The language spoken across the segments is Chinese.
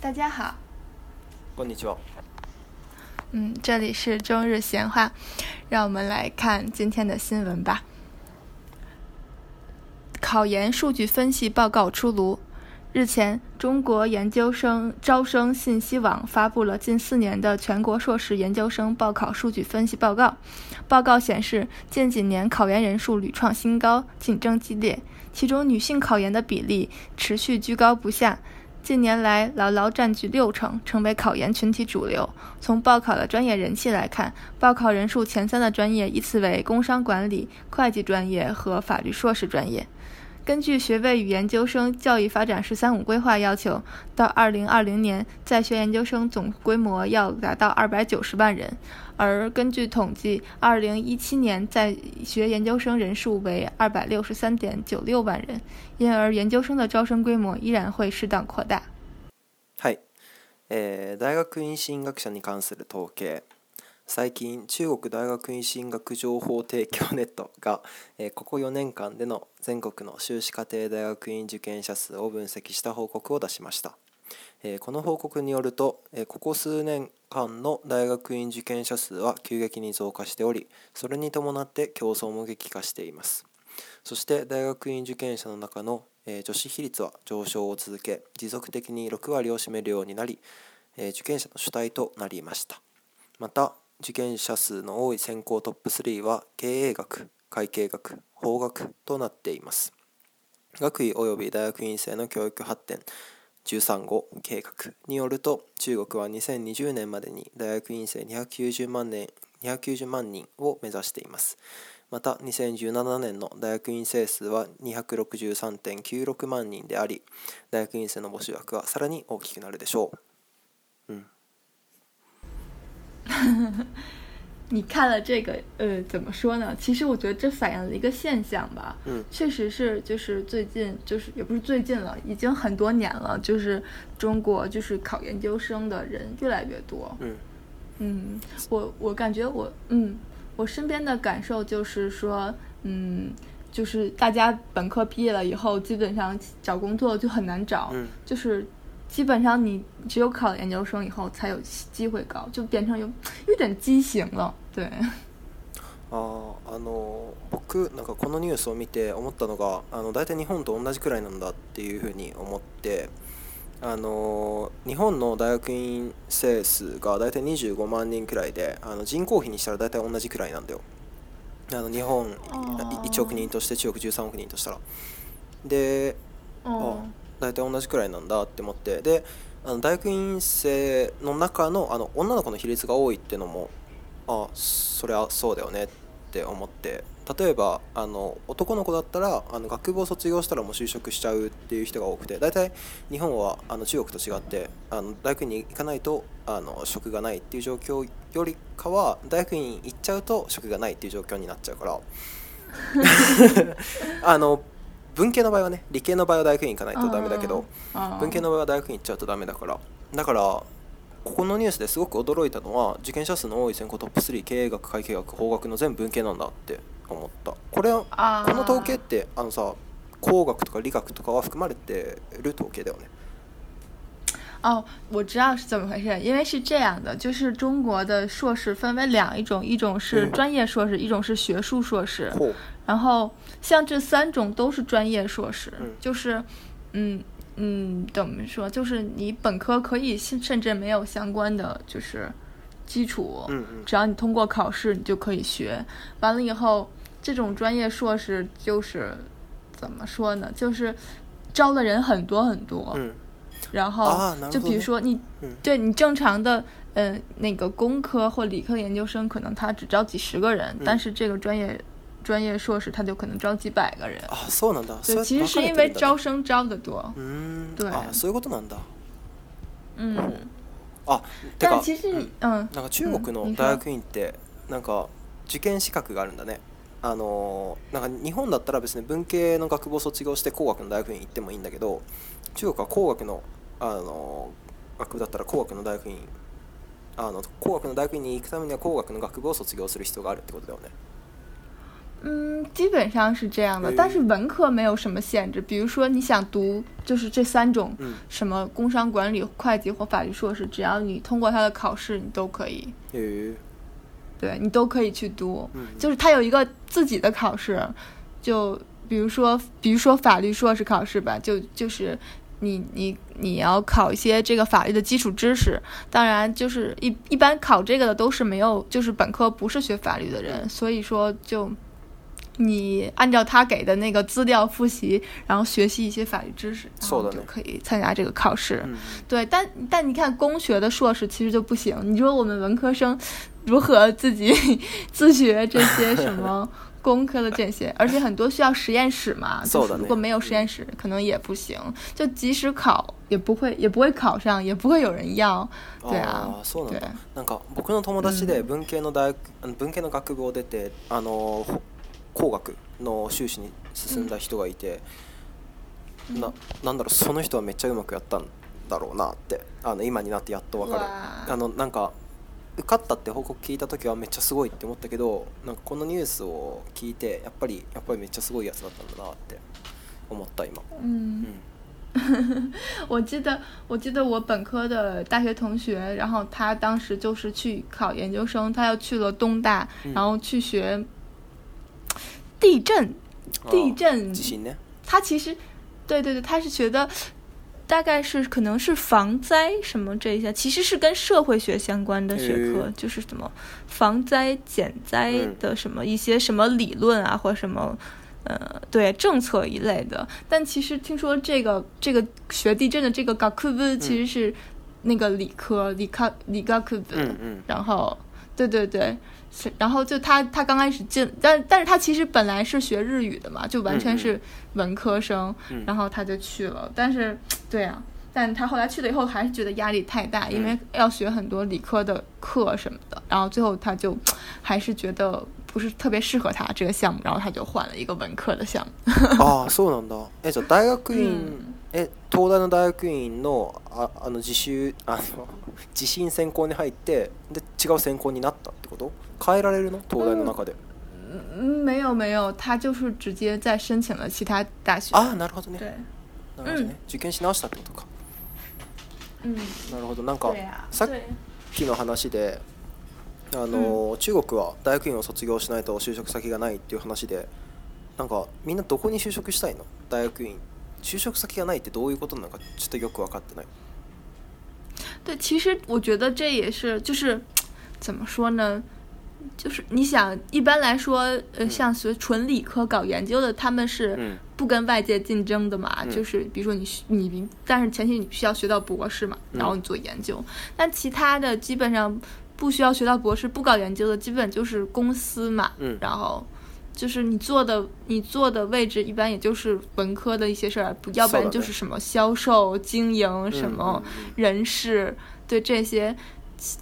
大家好，ちは。嗯，这里是中日闲话，让我们来看今天的新闻吧。考研数据分析报告出炉。日前，中国研究生招生信息网发布了近四年的全国硕士研究生报考数据分析报告。报告显示，近几年考研人数屡创新高，竞争激烈，其中女性考研的比例持续居高不下。近年来，牢牢占据六成，成为考研群体主流。从报考的专业人气来看，报考人数前三的专业依次为工商管理、会计专业和法律硕士专业。根据《学位与研究生教育发展“十三五”规划》要求，到二零二零年在学研究生总规模要达到二百九十万人，而根据统计，二零一七年在学研究生人数为二百六十三点九六万人，因而研究生的招生规模依然会适当扩大。はい、え、大学院進学者に関する統計。最近中国大学院進学情報提供ネットがここ4年間での全国の修士課程大学院受験者数を分析した報告を出しましたこの報告によるとここ数年間の大学院受験者数は急激に増加しておりそれに伴って競争も激化していますそして大学院受験者の中の女子比率は上昇を続け持続的に6割を占めるようになり受験者の主体となりましたまた受験者数の多い専攻トップ3は経営学会計学法学となっています学位及び大学院生の教育発展13号計画によると中国は2020年までに大学院生290万年290万人を目指していますまた2017年の大学院生数は263.96万人であり大学院生の募集枠はさらに大きくなるでしょう 你看了这个，呃，怎么说呢？其实我觉得这反映了一个现象吧。嗯，确实是，就是最近，就是也不是最近了，已经很多年了。就是中国，就是考研究生的人越来越多。嗯，嗯，我我感觉我，嗯，我身边的感受就是说，嗯，就是大家本科毕业了以后，基本上找工作就很难找。嗯，就是。基本上你只有考研究生以后才有机会高，就变成有有点畸形了。对。ああの僕なんかこのニュースを見て思ったのがあの大体日本と同じくらいなんだっていうふうに思ってあの日本の大学院生数が大体25万人くらいであの人口比にしたら大体同じくらいなんだよあの日本1億人として中国13億人としたらであ大体同じくらいなんだって思ってであの大学院生の中のあの女の子の比率が多いっていうのもあそりゃそうだよねって思って例えばあの男の子だったらあの学部を卒業したらもう就職しちゃうっていう人が多くて大体日本はあの中国と違ってあの大学院に行かないとあの職がないっていう状況よりかは大学院行っちゃうと職がないっていう状況になっちゃうから あの文系の場合はね理系の場合は大学院行かないとダメだけど文系の場合は大学院行っちゃうとダメだからだからここのニュースですごく驚いたのは受験者数の多い選考トップ3経営学会計学法学の全文系なんだって思ったこれこの統計ってあのさ工学とか理学とかは含まれてる統計だよね哦，我知道是怎么回事，因为是这样的，就是中国的硕士分为两一种，一种是专业硕士，一种是学术硕士。然后像这三种都是专业硕士，就是，嗯嗯，怎么说？就是你本科可以甚甚至没有相关的就是基础，只要你通过考试，你就可以学。完了以后，这种专业硕士就是怎么说呢？就是招的人很多很多。然后，就比如说你，对你正常的，嗯，那个工科或理科研究生，可能他只招几十个人，但是这个专业，专业硕士他就可能招几百个人。啊，そうなんだ。对，其实是因为招生招的多。嗯。对。そういうことなんだ。嗯。但其实，嗯，なんか中国の大学院ってなんか受験資格があるんだね。あのなんか日本だったら別に文系の学部を卒業して工学の大学院行ってもいいんだけど中国は工学のあの学部だったら工学の大学院あの工学の大学院に行くためには工学の学部を卒業する必要があるってことだよね。嗯，基本上是这样的，但是文科没有什么限制。比如说，你想读就是这三种，什么工商管理、会计或法律硕士，只要你通过他的考试，你都可以。嗯对你都可以去读，就是他有一个自己的考试，就比如说，比如说法律硕士考试吧，就就是你你你要考一些这个法律的基础知识，当然就是一一般考这个的都是没有，就是本科不是学法律的人，所以说就你按照他给的那个资料复习，然后学习一些法律知识，然后就可以参加这个考试。对，但但你看工学的硕士其实就不行，你说我们文科生。如何自己 自学这些什么工 科的这些？而且很多需要实验室嘛，就是如果没有实验室，可能也不行。就即使考，也不会，也不会考上，也不会有人要，对啊，对。啊，对。なんか僕の友達で文系の大学文系の学部を出てあの工学の修士に進んだ人がいて、ななんだろその人はめっちゃうまくやったんだろうなってあの今になってやっとわかるあのなんか。受かったって報告聞いたとはめっちゃすごいって思ったけど、なんかこのニュースを聞いてやっぱりやっぱりめっちゃすごいやつだったんだなって思った今。嗯，我记得我记得我本科的大学同学，然后他当时就是去考研究生，他又去了东大，然后去学地震，地震，他其实，对对对，他是学的。大概是可能是防灾什么这一些，其实是跟社会学相关的学科，就是什么防灾减灾的什么一些什么理论啊，或者什么，呃，对政策一类的。但其实听说这个这个学地震的这个 gakuz 其实是那个理科理科理科子，嗯嗯，然后对对对。然后就他，他刚开始进，但但是他其实本来是学日语的嘛，就完全是文科生。然后他就去了，但是，对啊，但他后来去了以后还是觉得压力太大，因为要学很多理科的课什么的。然后最后他就还是觉得不是特别适合他这个项目，然后他就换了一个文科的项目。啊，そうなんだ。え、じゃ大学院、え、東大の大学院のあ、あの自習あの自信専攻に入って、で違う専攻になったってこと？変えられるの東大の中で。嗯，没有没有，他就是直接再申请了其他大学。ああ、なるほどね。なるほどね。受験し直したってことか。うん。なるほど。なんかさっきの話で。あの、中国は大学院を卒業しないと就職先がないっていう話でなんかみんなどこに就職したいの大学院就職先がないってどういうことなのかちょっとよく分かってない。对，其实我觉得这也是，就是怎么说呢？就是你想，一般来说，呃，像学纯理科搞研究的，他们是不跟外界竞争的嘛？就是比如说你你，但是前期你需要学到博士嘛，然后你做研究。但其他的基本上不需要学到博士，不搞研究的基本就是公司嘛。嗯。然后就是你做的你做的位置一般也就是文科的一些事儿，要不然就是什么销售、经营什么人事，对这些，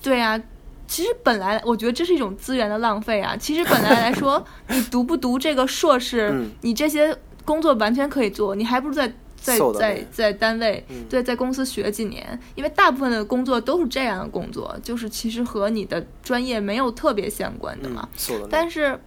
对呀。其实本来我觉得这是一种资源的浪费啊。其实本来来说，你读不读这个硕士，你这些工作完全可以做，你还不如在在在在单位，对，在公司学几年，因为大部分的工作都是这样的工作，就是其实和你的专业没有特别相关的嘛。但是，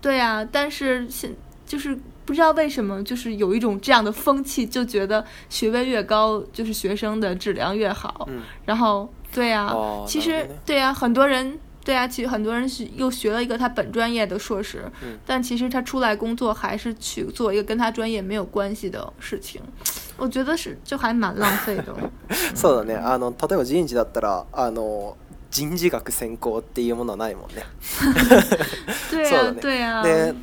对呀，但是现就是不知道为什么，就是有一种这样的风气，就觉得学位越高，就是学生的质量越好，然后。对呀，其实对呀，很多人对呀，其实很多人是又学了一个他本专业的硕士，但其实他出来工作还是去做一个跟他专业没有关系的事情，我觉得是就还蛮浪费的。そうだね。あの例えば人事だったら、あの人事学専攻っていうものはないもんね。对啊，对啊。で、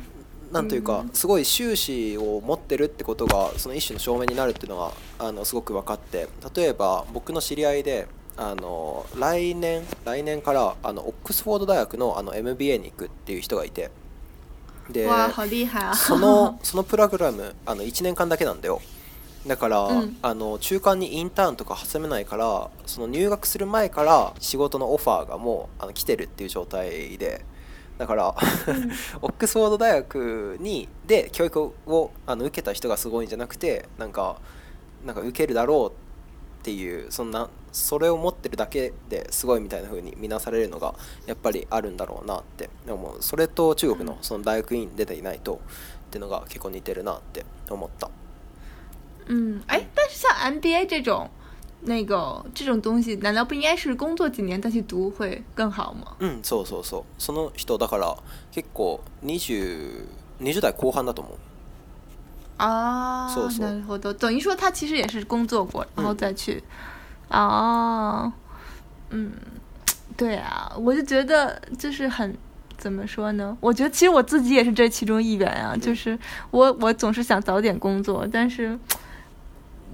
なんというか、すごい収支を持ってるってことがその一種の証明になるっていうのは、あのすごく分かって、例えば僕の知り合いで。あの来年来年からあのオックスフォード大学のあの MBA に行くっていう人がいてでそのそのプログラムあの1年間だけなんだよだから、うん、あの中間にインターンとか挟めないからその入学する前から仕事のオファーがもうあの来てるっていう状態でだから オックスフォード大学にで教育をあの受けた人がすごいんじゃなくてなんかなんか受けるだろうってていうそんなそれを持ってるだけですごいみたいな風に見なされるのがやっぱりあるんだろうなって思うそれと中国のその大学院出ていないとっていうのが結構似てるなって思った。嗯，哎，但是像 MBA 这种，那个这种东西，难道不应该是工作几年再去读会更好吗？うん、そうそうそう。その人だから結構20、20代後半だと思う。啊，然后都等于说他其实也是工作过，然后再去，啊，嗯，对啊，我就觉得就是很怎么说呢？我觉得其实我自己也是这其中一员啊，就是我我总是想早点工作，但是。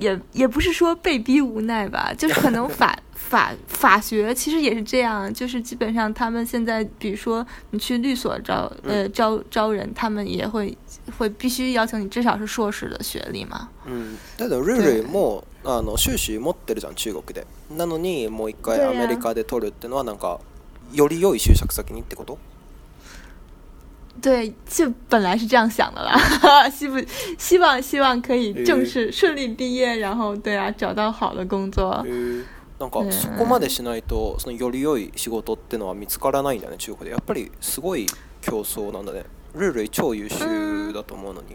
也也不是说被逼无奈吧，就是可能法 法法学其实也是这样，就是基本上他们现在，比如说你去律所招呃招招人，他们也会会必须要求你至少是硕士的学历嘛。嗯，瑞瑞もあの収持ってるじゃん中国で。なのにもう一回アメリカで取るってのはなんかより良い先にってこと？对，就本来是这样想的啦，希不希望希望可以正式顺利毕业，然后对啊，找到好的工作。そこまでしないとそのより良い仕事ってのは見つからないんだね中国でやっぱりすごい競争なんだね。ルル超優秀だと思うのに。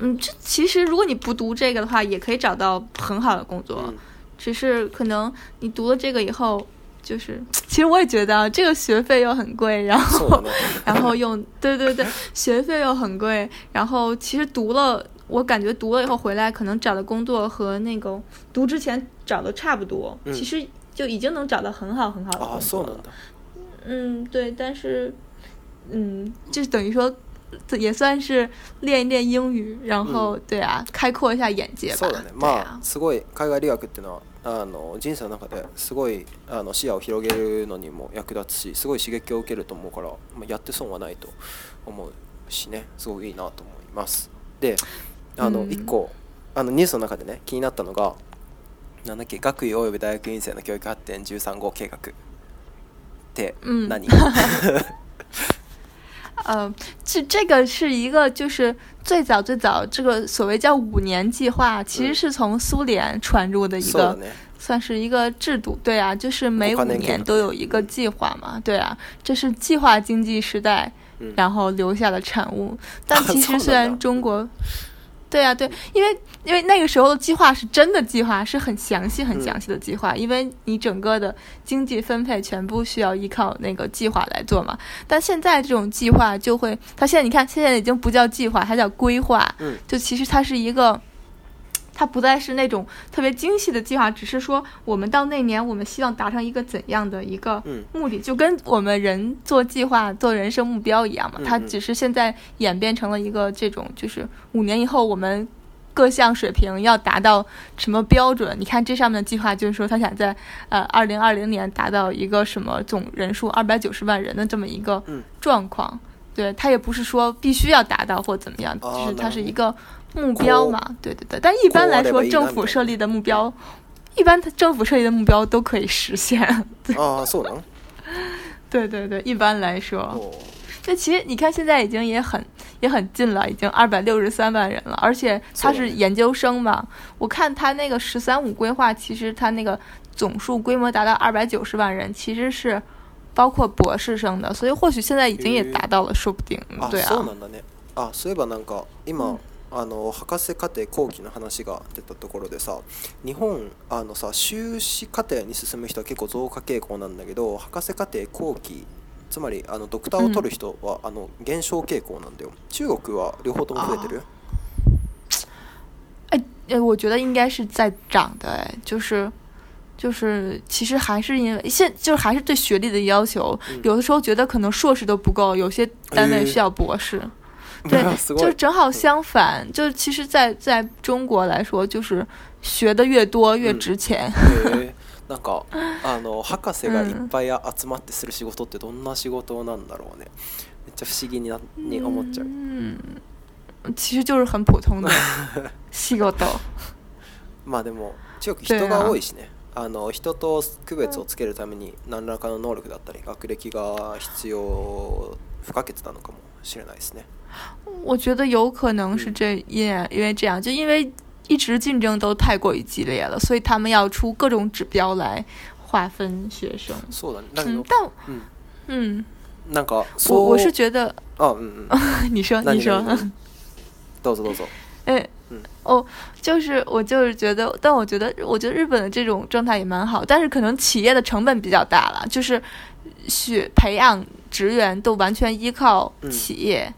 嗯，这其实如果你不读这个的话，也可以找到很好的工作，只是可能你读了这个以后。就是，其实我也觉得这个学费又很贵，然后，然后又对对对，学费又很贵，然后其实读了，我感觉读了以后回来可能找的工作和那个读之前找的差不多，其实就已经能找到很好很好的工作了。嗯，对，但是，嗯，就等于说也算是练一练英语，然后对啊，开阔一下眼界吧。あの人生の中ですごいあの視野を広げるのにも役立つしすごい刺激を受けると思うから、まやって損はないと思うしねすごいいいなと思います。であの1個あのニュースの中でね気になったのがなんだっけ学位及び大学院生の教育発展13号計画って何、う ん嗯，这这个是一个，就是最早最早这个所谓叫五年计划，其实是从苏联传入的一个，算是一个制度。对啊，就是每五年都有一个计划嘛。对啊，这是计划经济时代，然后留下的产物。但 其实虽然 中国。对呀，对，因为因为那个时候的计划是真的计划，是很详细、很详细的计划，因为你整个的经济分配全部需要依靠那个计划来做嘛。但现在这种计划就会，它现在你看现在已经不叫计划，它叫规划，嗯，就其实它是一个。它不再是那种特别精细的计划，只是说我们到那年，我们希望达成一个怎样的一个目的，就跟我们人做计划、做人生目标一样嘛。它只是现在演变成了一个这种，就是五年以后我们各项水平要达到什么标准？你看这上面的计划，就是说他想在呃二零二零年达到一个什么总人数二百九十万人的这么一个状况。对他也不是说必须要达到或怎么样，就是它是一个。目标嘛，对对对，但一般来说，政府设立的目标，一般政府设立的目标都可以实现。啊，对对对，一般来说，那其实你看，现在已经也很也很近了，已经二百六十三万人了，而且他是研究生嘛，我看他那个“十三五”规划，其实他那个总数规模达到二百九十万人，其实是包括博士生的，所以或许现在已经也达到了，说不定，对啊。啊，そうなんだね。あの博士課程後期の話が出たところでさ日本あのさ修士課程に進む人は結構増加傾向なんだけど博士課程後期つまりあのドクターを取る人は、うん、あの減少傾向なんだよ中国は両方とも増えてるえ我觉得应该是在涨的，就是，就是，其实还是因为现就是还是对学历的要求，有的时候觉得可能硕士都不够，有些单位需要博士。嗯对，就正好相反，就是其实在，在中国来说，就是学的越多越值钱。なんかあの博士がいっぱい集まってする仕事ってどんな仕事なんだろうね、めっちゃ不思議になに思っちゃう。うん、其实就是很普通的 仕事。まあでも中国人が多いしね。あの人と区別をつけるために何らかの能力だったり学歴が必要不可欠なのかもしれないですね。我觉得有可能是这因因为这样，就因为一直竞争都太过于激烈了，所以他们要出各种指标来划分学生。嗯，但嗯嗯，那个我我是觉得哦嗯嗯，你说你说，抖擞抖擞，哎嗯哦，就是我就是觉得，但我觉得我觉得日本的这种状态也蛮好，但是可能企业的成本比较大了，就是学培养职员都完全依靠企业。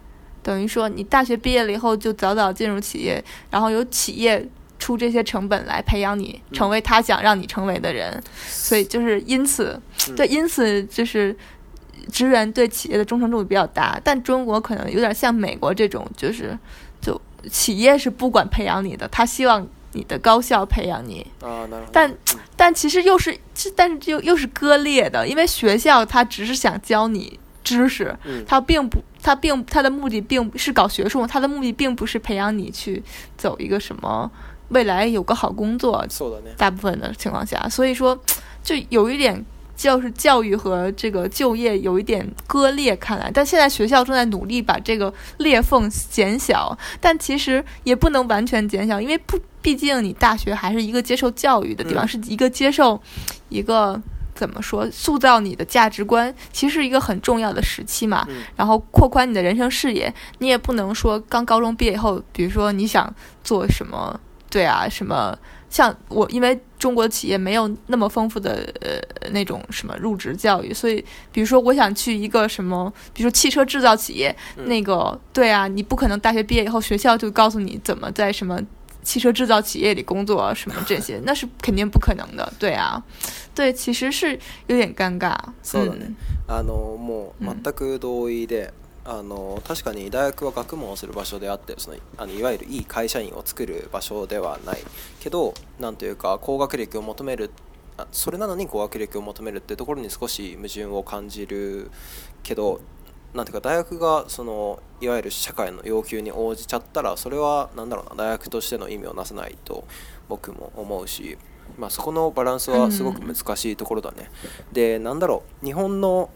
等于说，你大学毕业了以后，就早早进入企业，然后由企业出这些成本来培养你，成为他想让你成为的人。所以就是因此，对，因此就是职员对企业的忠诚度比较大。但中国可能有点像美国这种，就是就企业是不管培养你的，他希望你的高校培养你。啊，但但其实又是，但是又又是割裂的，因为学校他只是想教你。知识，他并不，他并他的目的并不是搞学术，他的目的并不是培养你去走一个什么未来有个好工作，大部分的情况下，所以说就有一点，就是教育和这个就业有一点割裂，看来，但现在学校正在努力把这个裂缝减小，但其实也不能完全减小，因为不，毕竟你大学还是一个接受教育的地方，是一个接受一个。怎么说？塑造你的价值观其实是一个很重要的时期嘛。然后扩宽你的人生视野，你也不能说刚高中毕业以后，比如说你想做什么，对啊，什么像我，因为中国企业没有那么丰富的呃那种什么入职教育，所以比如说我想去一个什么，比如说汽车制造企业，那个对啊，你不可能大学毕业以后学校就告诉你怎么在什么。汽车制造企业里工作什么这些，那是肯定不可能的。对啊，对，其实是有点尴尬。嗯，あのもう全く同意で、あの確かに大学は学問をする場所であってそのあのいわゆるいい会社員を作る場所ではないけど、なんというか高学歴を求める、それなのに高学歴を求めるってところに少し矛盾を感じるけど。なんていうか大学がそのいわゆる社会の要求に応じちゃったらそれは何だろうな大学としての意味をなさないと僕も思うし、まあ、そこのバランスはすごく難しいところだね。うん、でなんだろう日本の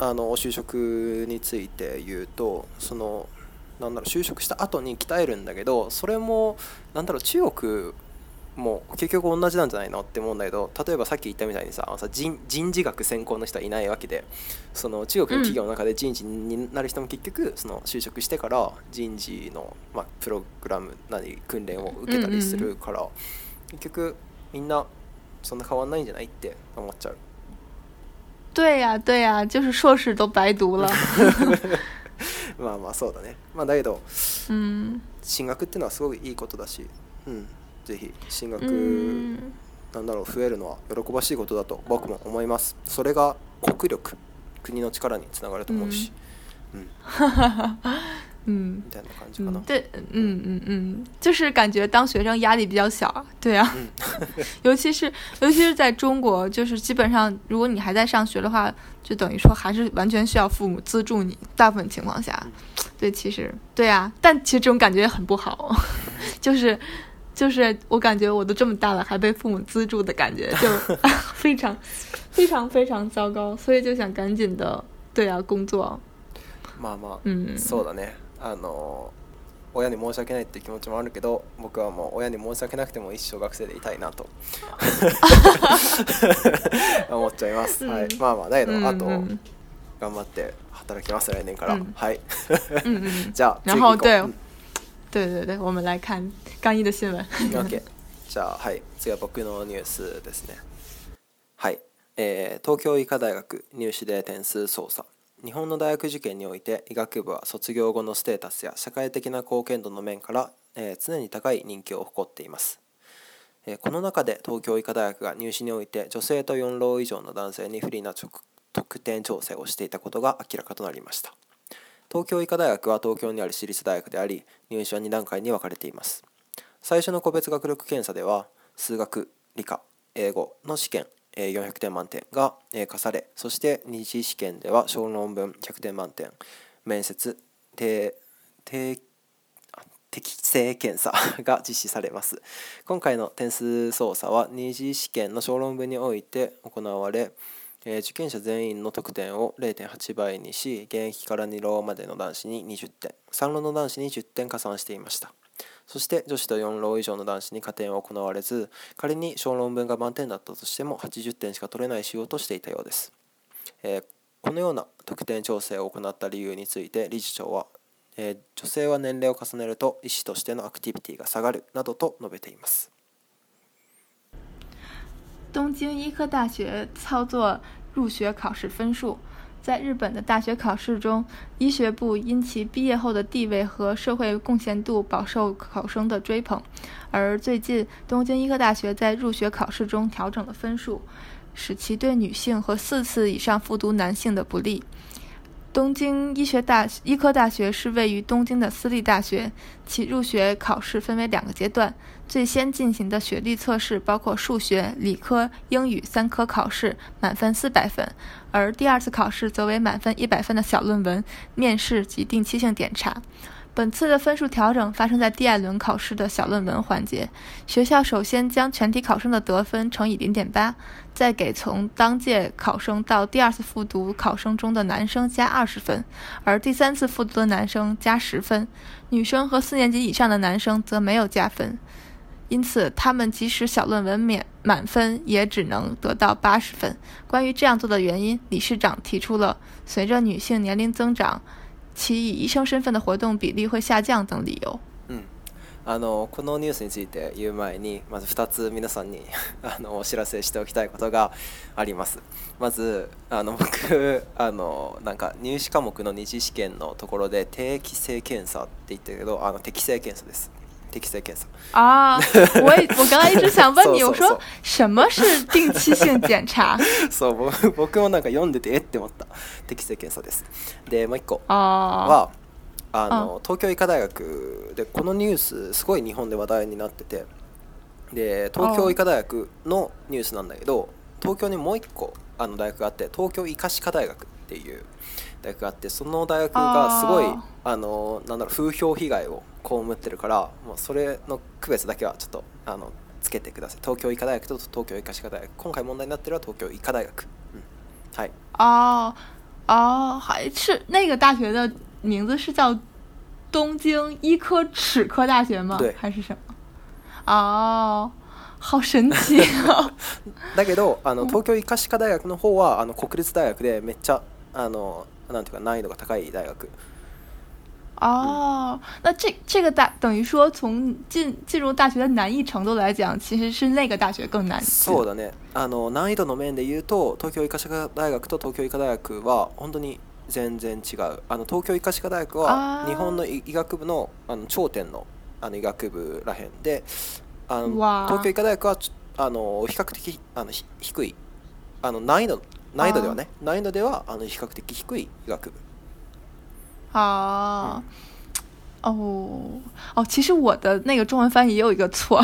あの就職について言うとそのなんだろう就職した後に鍛えるんだけどそれも何だろう中国もう結局同じなんじゃないのって思うんだけど例えばさっき言ったみたいにさ人人事学専攻の人はいないわけでその中国の企業の中で人事になる人も結局その就職してから人事の、まあ、プログラムなり訓練を受けたりするから、結局みんなそんな変わんないんじゃないって思っちゃう。对呀、对呀、就是硕士都白读了。まあまあそうだね、まあ、だけど、うん、進学っていうのはすごくいいことだし、うん、ぜひ進学なんだろう増えるのは喜ばしいことだと僕も思いますそれが国力国の力につながると思うし、うんう みたいな感じかな。ん。うん。う就是感觉当学生压力比较小，对啊，尤其是尤其是在中国，就是基本上如果你还在上学的话，就等于说还是完全需要父母资助你，大部分情况下，对，其实对啊，但其实这种感觉很不好，就是就是我感觉我都这么大了，还被父母资助的感觉就 非常、非常、非常糟糕，所以就想赶紧的，对啊，工作。嘛嘛，嗯，そうだね。あの、親に申し訳ないって気持ちもあるけど、僕はもう親に申し訳なくても一生学生でいたいなと 思っちゃいます。はい、まあまあ、だけどあと頑張って働きますからね。から、はい。嗯嗯嗯。じゃあ、然后对。对对对，我们来看干一的新闻。OK，じゃあはい、次は僕のニュースですね。はい、えー、東京医科大学入試で点数操作。日本の大学受験において医学部は卒業後のステータスや社会的な貢献度の面から、えー、常に高い人気を誇っています。えー、この中で東京医科大学が入試において女性と4浪以上の男性に不利な得点調整をしていたことが明らかとなりました。東京医科大学は東京にある私立大学であり入試は2段階に分かれています最初の個別学力検査では数学理科英語の試験400点満点が課されそして2次試験では小論文100点満点面接定定適正検査 が実施されます今回の点数操作は2次試験の小論文において行われえ受験者全員の得点を0.8倍にし現役から2浪までの男子に20点3浪の男子に10点加算していましたそして女子と4浪以上の男子に加点は行われず仮に小論文が満点だったとしても80点しか取れない仕様としていたようです、えー、このような得点調整を行った理由について理事長は、えー、女性は年齢を重ねると医師としてのアクティビティが下がるなどと述べています东京医科大学操作入学考试分数，在日本的大学考试中，医学部因其毕业后的地位和社会贡献度，饱受考生的追捧。而最近，东京医科大学在入学考试中调整了分数，使其对女性和四次以上复读男性的不利。东京医学大医科大学是位于东京的私立大学，其入学考试分为两个阶段。最先进行的学历测试包括数学、理科、英语三科考试，满分四百分；而第二次考试则为满分一百分的小论文面试及定期性检查。本次的分数调整发生在第二轮考试的小论文环节。学校首先将全体考生的得分乘以零点八。再给从当届考生到第二次复读考生中的男生加二十分，而第三次复读的男生加十分，女生和四年级以上的男生则没有加分。因此，他们即使小论文免满分，也只能得到八十分。关于这样做的原因，理事长提出了随着女性年龄增长，其以医生身份的活动比例会下降等理由。あのこのニュースについて言う前にまず2つ皆さんに あのお知らせしておきたいことがありますまずあの僕あのなんか入試科目の二次試験のところで定期性検査って言ってるけどあの適性検査です適性検査啊！我也我刚刚一直想问你，我说什么是定期性检查？そう、僕もなんか読んでてえって思った。適性検査です。で、もう一個は。あの東京医科大学でこのニュースすごい日本で話題になっててで東京医科大学のニュースなんだけど東京にもう1個あの大学があって東京医科歯科大学っていう大学があってその大学がすごいあのなんだろう風評被害を被ってるからもうそれの区別だけはちょっとあのつけてください東京医科大学と東京医科歯科大学今回問題になってるのは東京医科大学、うん、はいああい是那个大学的名字是叫东京医科齿科大学吗？还是什么？哦，好神奇。だけど、あの東京医科歯科大学の方はあの国立大学でめっちゃあのなんていうか難易度が高い大学。哦，那这这个大等于说从进进入大学的难易程度来讲，其实是那个大学更难。そうだね。あの難易度の面で言うと、東京医科歯科大学と東京医科大学は本当に。全然違うあの東京医科歯科大学は日本の医学部のあの頂点のあの医学部らへんであの東京医科大学はあの比較的あの低いあの難易度難易度ではね難易度ではあの比較的低い医学部。ああお、哦，其实我的那个中文翻译也有一个错，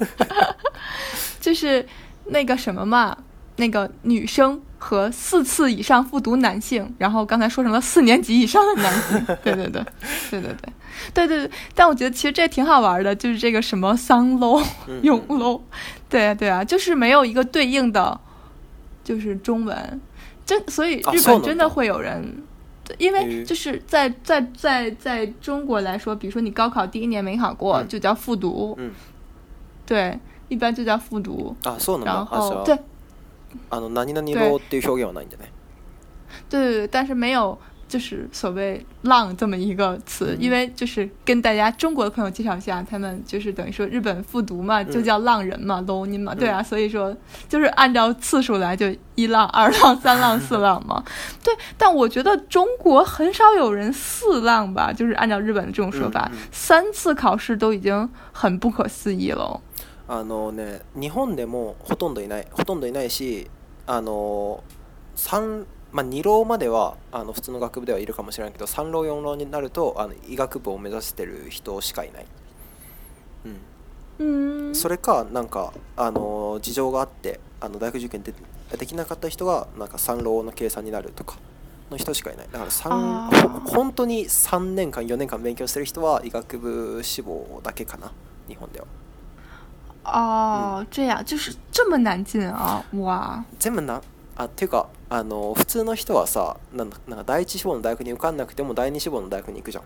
就是那个什么嘛，那个女生和四次以上复读男性，然后刚才说成了四年级以上的男性。对 对对，对对，对对对。但我觉得其实这挺好玩的，就是这个什么桑 low 永 low，对啊对啊，就是没有一个对应的，就是中文。真所以日本真的会有人，因为就是在在在在中国来说，比如说你高考第一年没考过，就叫复读。嗯，对，一般就叫复读。啊，然后对。あの何々浪っていう表現はないんでね。对对对，但是没有就是所谓浪这么一个词，因为就是跟大家中国的朋友介绍一下，他们就是等于说日本复读嘛，就叫浪人嘛，l o w 人嘛，对啊，所以说就是按照次数来，就一浪、二浪、三浪、四浪嘛。对，但我觉得中国很少有人四浪吧，就是按照日本的这种说法，三次考试都已经很不可思议了。あのね日本でもほとんどいないほとんどいないしあの3まあ、2浪まではあの普通の学部ではいるかもしれないけど3浪4浪になるとあの医学部を目指してる人しかいない、うん、うんそれかなんかあの事情があってあの大学受験でできなかった人がなんか3浪の計算になるとかの人しかいないだから3本当に3年間4年間勉強してる人は医学部志望だけかな日本では。哦，这样就是这么难进啊！哇！这么难啊，对吧？あの普通の人がさ、なんかなんか第一志望の大学に受かんなくても第二志望の大学に行くじゃん。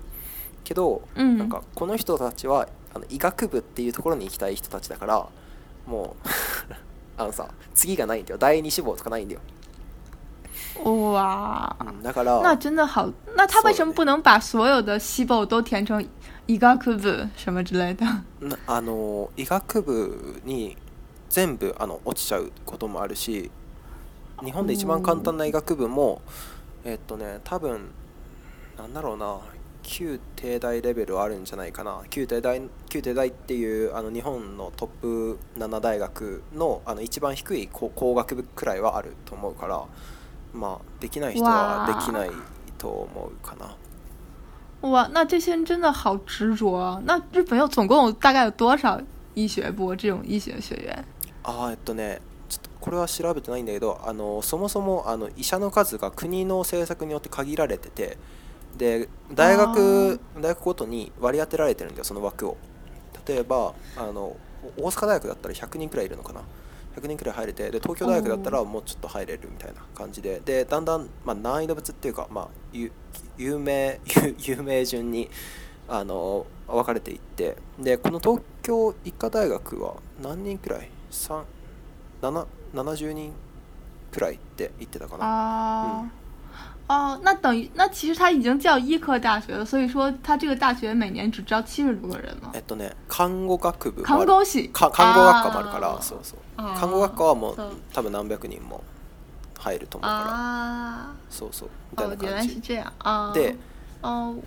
けどなんかこの人たちはあの医学部っていうところに行きたい人たちだからもうあのさ次がないんだよ。第二志望しかないんだよ。哇！嗯，だから那真的好，那他为什么不能把所有的志望都填成？医学部什么之类的あの医学部に全部あの落ちちゃうこともあるし日本で一番簡単な医学部もえっとね多分なんだろうな旧帝大レベルあるんじゃないかな旧帝大旧帝大っていうあの日本のトップ7大学のあの一番低い工学部くらいはあると思うからまあできない人はできないと思うかな。哇，那这些人真的好执着那日本有总共大概有多少医学部这种医学学院？あえっとね、ちょっとこれは調べてないんだけど、あのそもそもあの医者の数が国の政策によって限られてて、で大学大学ごとに割り当てられてるんだよその枠を。例えばあの大阪大学だったら100人くらいいるのかな。100人くらい入れてで東京大学だったらもうちょっと入れるみたいな感じででだんだん、まあ、難易度別っていうか、まあ、有有名 有名順にあの分かれていってでこの東京医科大学は何人くらい3 7 70人くらいって言ってたかな。うん哦，那等于那其实它已经叫医科大学了，所以说它这个大学每年只招七十多个人えっとね、看護学部看護看護学科もあるから、そうそう。看護学科はもう多分何百人も入ると思うから、そうそうみたいな感じ。で、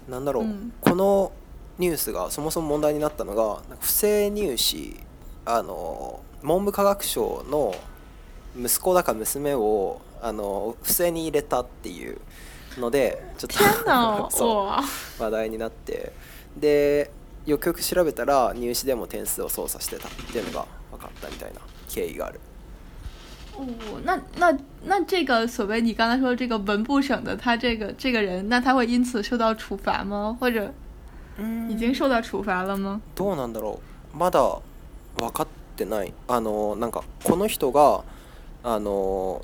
なんだろう、このニュースがそもそも問題になったのが不正入試あの文部科学省の息子だか娘をあの不正に入れたっていうのでちょっと そう話題になってでよくよく調べたら入試でも点数を操作してたっていうのが分かったみたいな経緯がある。哦，那那那这个所谓你刚才说这个文部省的他这个这个人，那他会因此受到处罚吗？或者已经受到处罚了吗？どうなんだろう。まだ分かってない。あのなんかこの人があの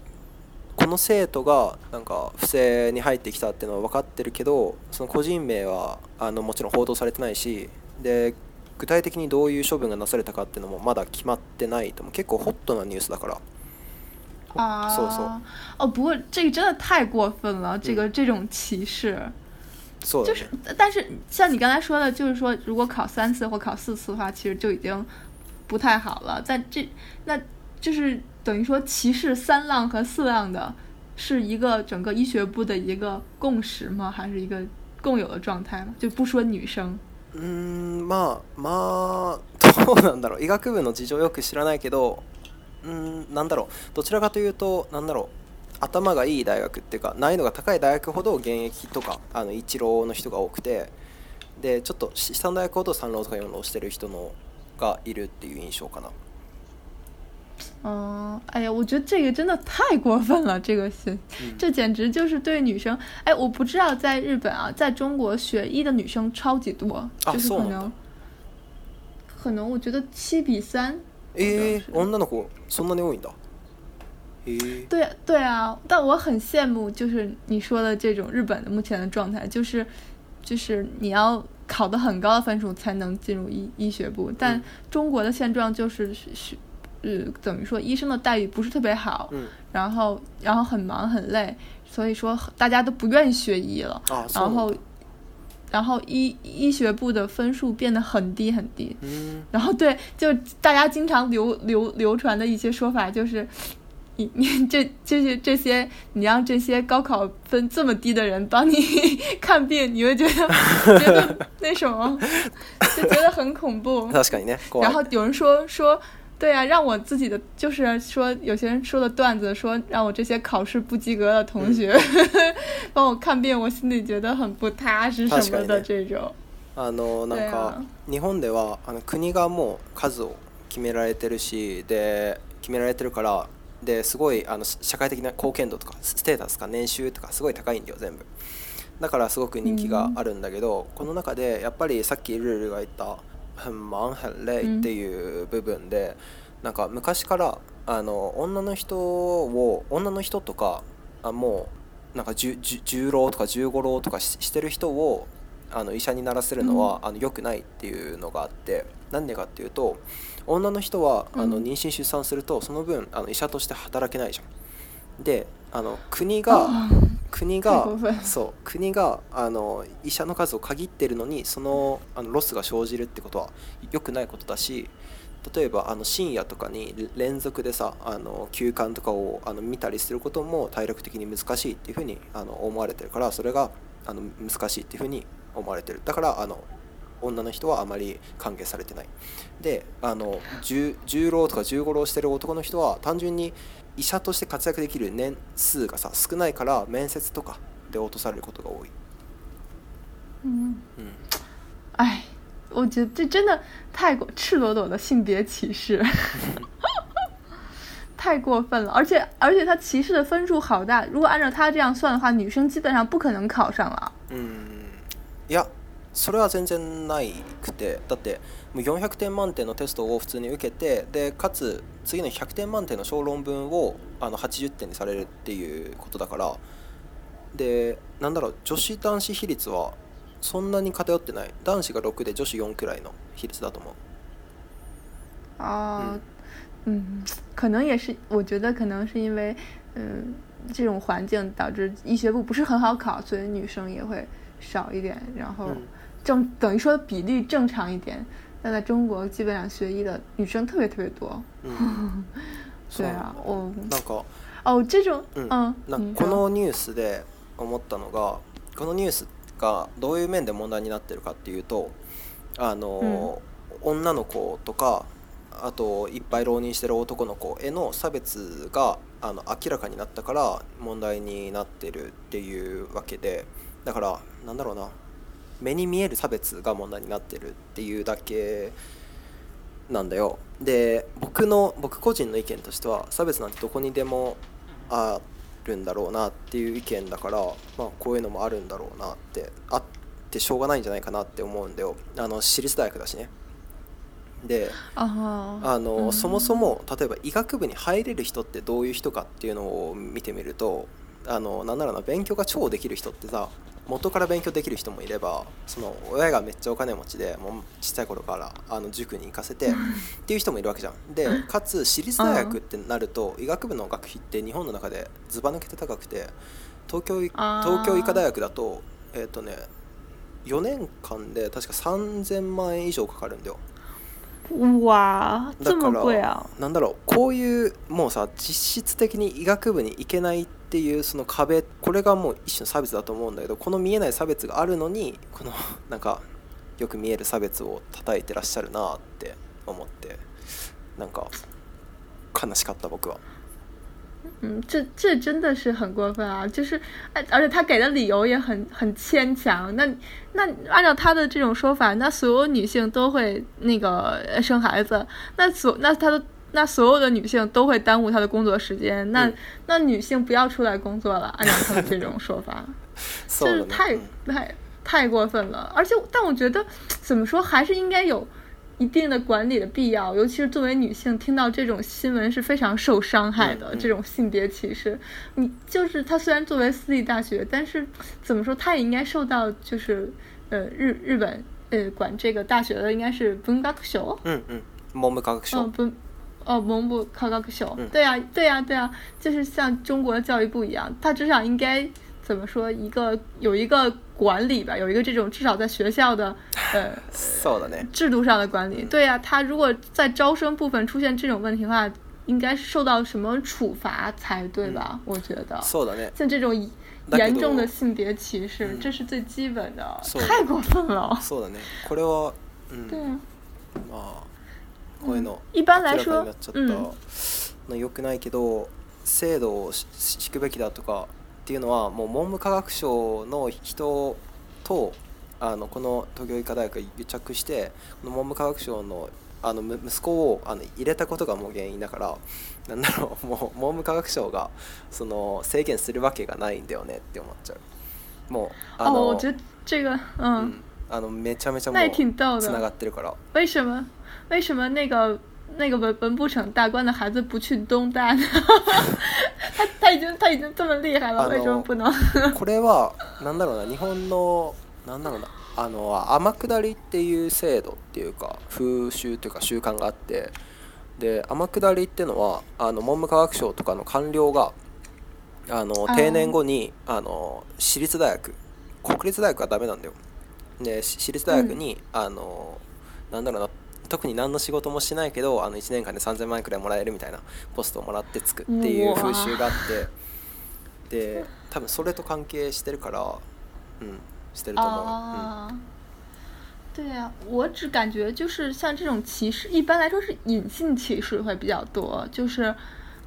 この生徒がなんか不正に入ってきたっていうのは分かってるけどその個人名はあのもちろん報道されてないしで具体的にどういう処分がなされたかっていうのもまだ決まってないとも結構ホットなニュースだから。啊，そうそう哦，不过这个真的太过分了，这个、嗯、这种歧视，就是，但是像你刚才说的，就是说如果考三次或考四次的话，其实就已经不太好了。但这那就是等于说，歧视三浪和四浪的，是一个整个医学部的一个共识吗？还是一个共有的状态吗？就不说女生。嗯，まあまあどうなんだろう。医学部の事情よく知らないけど、うんなんだろう。どちらかというとなんだろう。頭がいい大学っていうか、難易度が高い大学ほど現役とかあの一浪の人が多くて、でちょっと下の大学ほど三浪とか四浪してる人がいるっていう印象かな。嗯，哎呀，我觉得这个真的太过分了，这个是，这简直就是对女生。哎，我不知道，在日本啊，在中国学医的女生超级多，就是可能，可能我觉得七比三。诶，女の子そんなに多いんだ。对对啊，但我很羡慕，就是你说的这种日本的目前的状态，就是，就是你要考的很高的分数才能进入医医学部，但中国的现状就是学。嗯，怎么说？医生的待遇不是特别好，嗯，然后然后很忙很累，所以说大家都不愿意学医了。啊，然后然后医医学部的分数变得很低很低。嗯，然后对，就大家经常流流流传的一些说法就是，你你这这些这些你让这些高考分这么低的人帮你 看病，你会觉得觉得 那什么，就觉得很恐怖。然后有人说说。对啊，让我自己的就是说，有些人说的段子，说让我这些考试不及格的同学帮我看病，我心里觉得很不踏实什么的这种。啊，对啊。日本では、あの国がもう数を決められてるしで決められてるからですごいあの社会的な貢献度とかステータスか年収とかすごい高いんだよ全部。だからすごく人気があるんだけど、この中でやっぱりさっきルルが言った。很忙很累っていう部分で、うん、なんか昔からあの女の人を女の人とかあもうなんか十郎とか十五郎とかしてる人をあの医者にならせるのは、うん、あの良くないっていうのがあってなんでかっていうと女の人はあの妊娠出産するとその分あの医者として働けないじゃん。であの国が国がそう国があの医者の数を限ってるのにそのあのロスが生じるってことは良くないことだし例えばあの深夜とかに連続でさあの休館とかをあの見たりすることも体力的に難しいっていうふうにあの思われてるからそれがあの難しいっていうふうに思われてるだからあの女の人はあまり歓迎されてないであの十郎とか十五郎してる男の人は単純に医者として活躍できる年数がさ少ないから面接とかで落とされることが多い。嗯。嗯。哎，我觉得这真的太过赤裸裸的性别歧视，太过分了。而且而且他歧视的分数好大，如果按照他这样算的话，女生基本上不可能考上了。嗯。呀。それは全然ないくてだってもう400点満点のテストを普通に受けてでかつ次の100点満点の小論文をあの80点にされるっていうことだからでなんだろう女子男子比率はそんなに偏ってない男子が6で女子4くらいの比率だと思う。あ、あうん、可能也是，我觉得可能是因为，嗯，这种环境导致医学部不是很好考，所以女生也会少一点，然后。嗯正等于说比例正常一点，但在中国基本上学医的女生特别特别多。嗯、对あ、おなんかあ这种うん、んかこのニュースで思ったのが、このニュースがどういう面で問題になってるかっていうと、あの、うん、女の子とかあといっぱい浪人してる男の子への差別があの明らかになったから問題になってるっていうわけでだからなんだろうな目に見える差別が問題になってるっていうだけなんだよで僕の僕個人の意見としては差別なんてどこにでもあるんだろうなっていう意見だから、まあ、こういうのもあるんだろうなってあってしょうがないんじゃないかなって思うんだよあの私立大学だしねであの、そもそも例えば医学部に入れる人ってどういう人かっていうのを見てみるとあのなんなら勉強が超できる人ってさ元から勉強できる人もいればその親がめっちゃお金持ちでもう小さい頃からあの塾に行かせてっていう人もいるわけじゃんでかつ私立大学ってなると医学部の学費って日本の中でずば抜けて高くて東京東京医科大学だとえっ、ー、とね4年間で確か3000万円以上かかるんだようわーだから何、なんだろうこういうもうさ実質的に医学部に行けないっていうその壁これがもう一種の差別だと思うんだけどこの見えない差別があるのにこの なんかよく見える差別を叩いてらっしゃるなって思ってなんか悲しかった僕は。嗯，这这真的是很过分啊！就是，而且他给的理由也很很牵强。那那按照他的这种说法，那所有女性都会那个生孩子，那所那他的那所有的女性都会耽误他的工作时间。那那女性不要出来工作了，按照他的这种说法，就是太太太过分了。而且，但我觉得怎么说，还是应该有。一定的管理的必要，尤其是作为女性，听到这种新闻是非常受伤害的。这种性别歧视，你就是它虽然作为私立大学，但是怎么说它也应该受到就是，呃日日本呃管这个大学的应该是本大学，嗯嗯，蒙古大学，嗯不，哦蒙古高等嗯对呀对呀对呀，就是像中国教育部一样，它至少应该怎么说一个有一个管理吧，有一个这种至少在学校的。对，制度上的管理。对呀，他如果在招生部分出现这种问题的话，应该受到什么处罚才对吧？我觉得。像这种严重的性别歧视，这是最基本的，太过分了。对。啊，こういうの。一般来说，嗯，くないけど、制度を敷くべきだとかっていうのは、もう文部科学省の人あのこの東京医科大学癒着してこの文部科学省のあの息子をあの入れたことがもう原因だからなんだろう もう文部科学省がその制限するわけがないんだよねって思っちゃうもうあの、あのめちゃめちゃもうつながってるから为什么为什么那个那个文文部省大官的孩子不去东大呢 他他已经他已经这么厉害了 为什么不能これはなんだろうな日本のなんだろうなあの天下りっていう制度っていうか風習というか習慣があってで天下りっていうのはあの文部科学省とかの官僚があの定年後にあの私立大学国立大学はダメなんだよで私立大学に、あのなんだろうな特に何の仕事もしないけどあの1年間で3,000万円くらいもらえるみたいなポストをもらってつくっていう風習があってで多分それと関係してるから、うん、嗯。对呀，我只感觉就是像这种歧视，一般来说是隐性歧视会比较多。就是，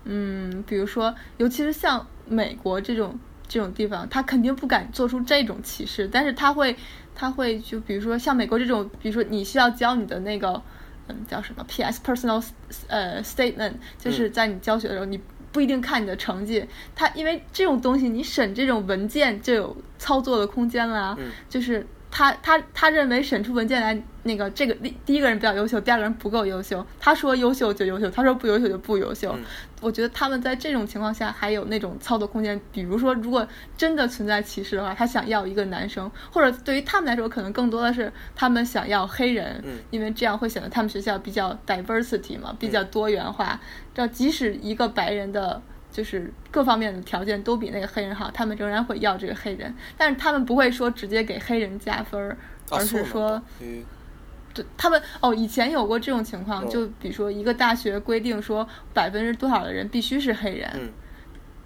嗯，比如说，尤其是像美国这种这种地方，他肯定不敢做出这种歧视，但是他会，他会就比如说像美国这种，比如说你需要教你的那个，嗯，叫什么，P.S. personal，呃，statement，就是在你教学的时候，你。不一定看你的成绩，他因为这种东西，你审这种文件就有操作的空间了啊。就是他他他认为审出文件来，那个这个第第一个人比较优秀，第二个人不够优秀。他说优秀就优秀，他说不优秀就不优秀。我觉得他们在这种情况下还有那种操作空间。比如说，如果真的存在歧视的话，他想要一个男生，或者对于他们来说，可能更多的是他们想要黑人，因为这样会显得他们学校比较 diversity 嘛，比较多元化。要即使一个白人的就是各方面的条件都比那个黑人好，他们仍然会要这个黑人，但是他们不会说直接给黑人加分儿，而是说，对，他们哦，以前有过这种情况，就比如说一个大学规定说百分之多少的人必须是黑人，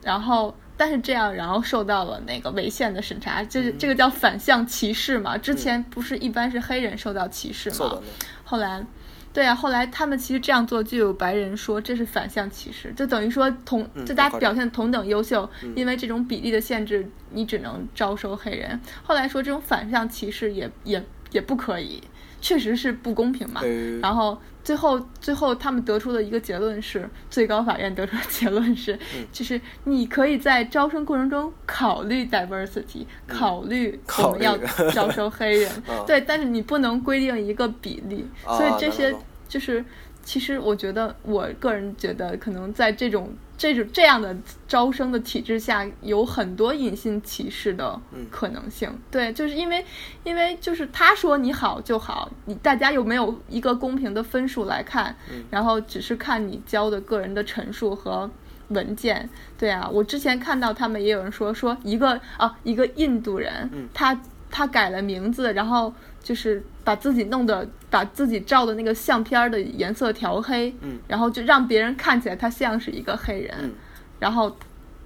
然后但是这样然后受到了那个违宪的审查，这这个叫反向歧视嘛？之前不是一般是黑人受到歧视吗？后来。对啊，后来他们其实这样做就有白人说这是反向歧视，就等于说同就大家表现同等优秀，因为这种比例的限制，你只能招收黑人。后来说这种反向歧视也也也不可以。确实是不公平嘛，然后最后最后他们得出的一个结论是，最高法院得出的结论是，就是你可以在招生过程中考虑 diversity，考虑我们要 招收黑人，对，但是你不能规定一个比例，所以这些就是，其实我觉得我个人觉得可能在这种。这种这样的招生的体制下，有很多隐性歧视的可能性。对，就是因为，因为就是他说你好就好，你大家又没有一个公平的分数来看，然后只是看你交的个人的陈述和文件。对啊，我之前看到他们也有人说，说一个啊，一个印度人，他。他改了名字，然后就是把自己弄得把自己照的那个相片儿的颜色调黑，嗯，然后就让别人看起来他像是一个黑人。然后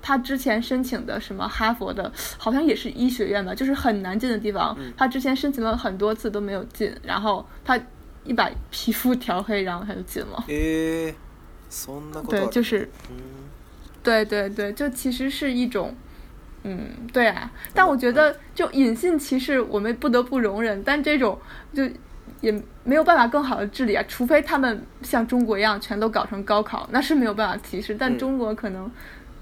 他之前申请的什么哈佛的，好像也是医学院吧，就是很难进的地方。他之前申请了很多次都没有进，然后他一把皮肤调黑，然后他就进了。诶，对，就是，对对对，就其实是一种。嗯，对啊，但我觉得就隐性歧视，我们不得不容忍，但这种就也没有办法更好的治理啊，除非他们像中国一样全都搞成高考，那是没有办法歧视。但中国可能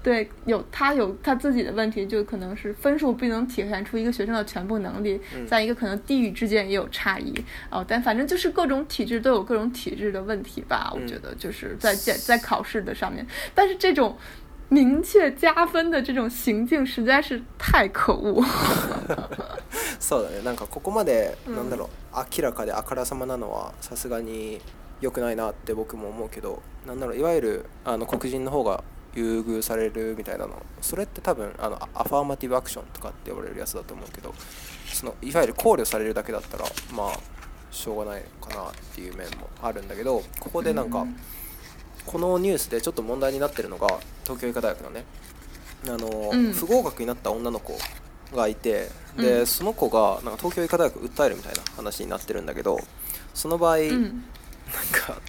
对有他有他自己的问题，就可能是分数不能体现出一个学生的全部能力，再一个可能地域之间也有差异哦。但反正就是各种体制都有各种体制的问题吧，我觉得就是在在考试的上面，但是这种。明确加分的这种行径实在是太可恶。そうだね。なんかここまでなんだろう、明らかであからさまなのはさすがに良くないなって僕も思うけど、なんだろういわゆるあの黒人の方が優遇されるみたいなのそれって多分あのアファーマティブアクションとかって呼ばれるやつだと思うけどそのいわゆる考慮されるだけだったらまあしょうがないかなっていう面もあるんだけどここでなんか、うんこのニュースでちょっと問題になってるのが東京医科大学のねあの、うん、不合格になった女の子がいてで、うん、その子がなんか東京医科大学訴えるみたいな話になってるんだけどその場合、うん、なんか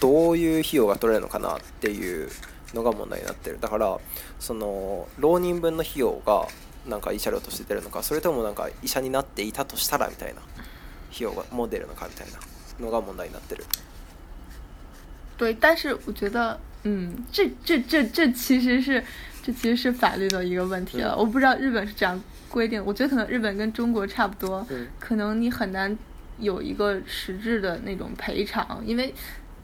どういう費用が取れるのかなっていうのが問題になってるだからその浪人分の費用がなんか慰謝料として出るのかそれともなんか医者になっていたとしたらみたいな費用がも出るのかみたいなのが問題になってる对，但是我觉得，嗯，这这这这其实是，这其实是法律的一个问题了。我不知道日本是这样规定，我觉得可能日本跟中国差不多，可能你很难有一个实质的那种赔偿，因为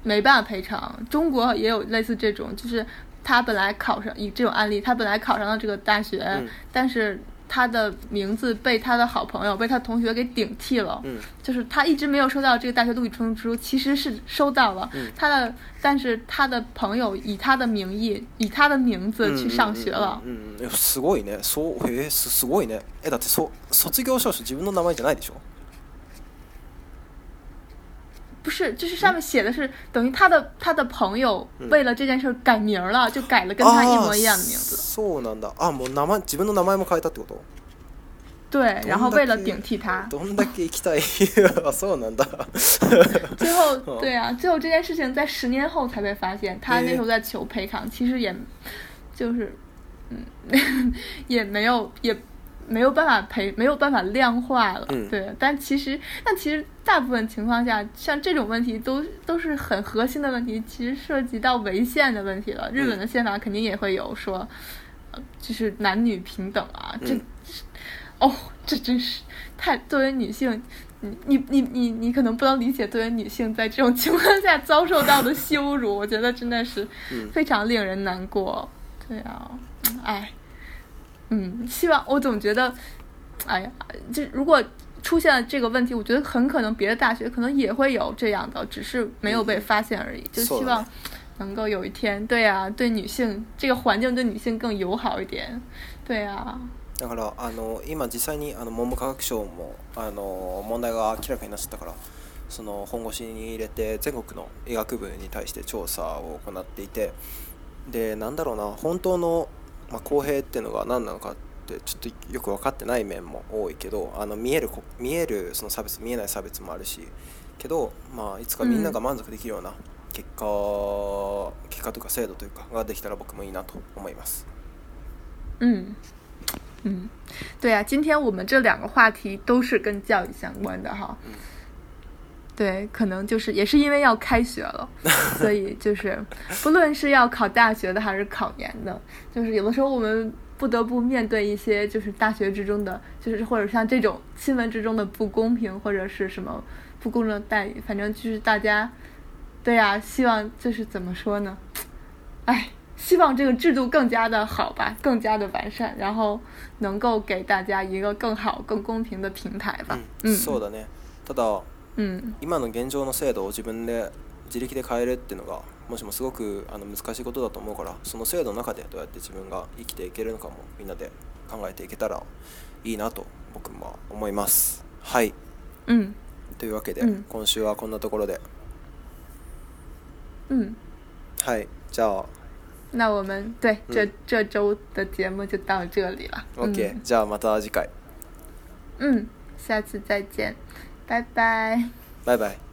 没办法赔偿。中国也有类似这种，就是他本来考上以这种案例，他本来考上了这个大学，但是。他的名字被他的好朋友，被他同学给顶替了。嗯，就是他一直没有收到这个大学录取通知书，其实是收到了。嗯，他的，但是他的朋友以他的名义，以他的名字去上学了。嗯，すごいね、すごいね、えだってそ、卒業証書自分の名前じゃないでしょ？不是，就是上面写的是等于他的他的朋友为了这件事改名了，就改了跟他一模一样的名字。名，自名对。对，然后为了顶替他。最后，对啊，最后这件事情在十年后才被发现，他那时候在求赔偿，其实也，就是，嗯，也没有也，没有办法赔，没有办法量化了。嗯，对，但其实，但其实。大部分情况下，像这种问题都都是很核心的问题，其实涉及到违宪的问题了。日本的宪法肯定也会有说，就是男女平等啊，这，哦，这真是太作为女性，你你你你你可能不能理解作为女性在这种情况下遭受到的羞辱，我觉得真的是非常令人难过。对啊，唉，嗯，希望我总觉得，哎呀，就如果。出现这个问题，我觉得很可能别的大学可能也会有这样的，只是没有被发现而已。就希望能够有一天，对啊，对女性这个环境对女性更友好一点，对啊。だからあの今実際にあの文部科学省もあの問題が明らかになっゃったから、その本腰に入れて全国の医学部に対して調査を行っていて、でなんだろうな本当のま公平ってのがななのか。ちょっとよく分かってない面も多いけど、あの見える見えるその差別見えない差別もあるし、けど、まあいつかみんなが満足できるような結果結果とか制度というかができたら僕もいいなと思います。嗯嗯，对啊，今天我们这两个话题都是跟教育相关的哈。对，可能就是也是因为要开学了，所以就是不论是要考大学的还是考研的，就是有的时候我们。不得不面对一些就是大学之中的，就是或者像这种新闻之中的不公平，或者是什么不公正待遇。反正就是大家，对呀，希望就是怎么说呢？哎，希望这个制度更加的好吧，更加的完善，然后能够给大家一个更好、更公平的平台吧。嗯，そうだね。ただ、嗯，ん、今の現状の制度を自分で。自力で変えるっていうのがもしもすごくあの難しいことだと思うからその制度の中でどうやって自分が生きていけるのかもみんなで考えていけたらいいなと僕も思いますはい、うん、というわけで、うん、今週はこんなところでうんはいじゃあ那我们对、うん、这周的节目就到这里了。OK，、じゃあまた次回。嗯，下次再见，拜拜。拜拜。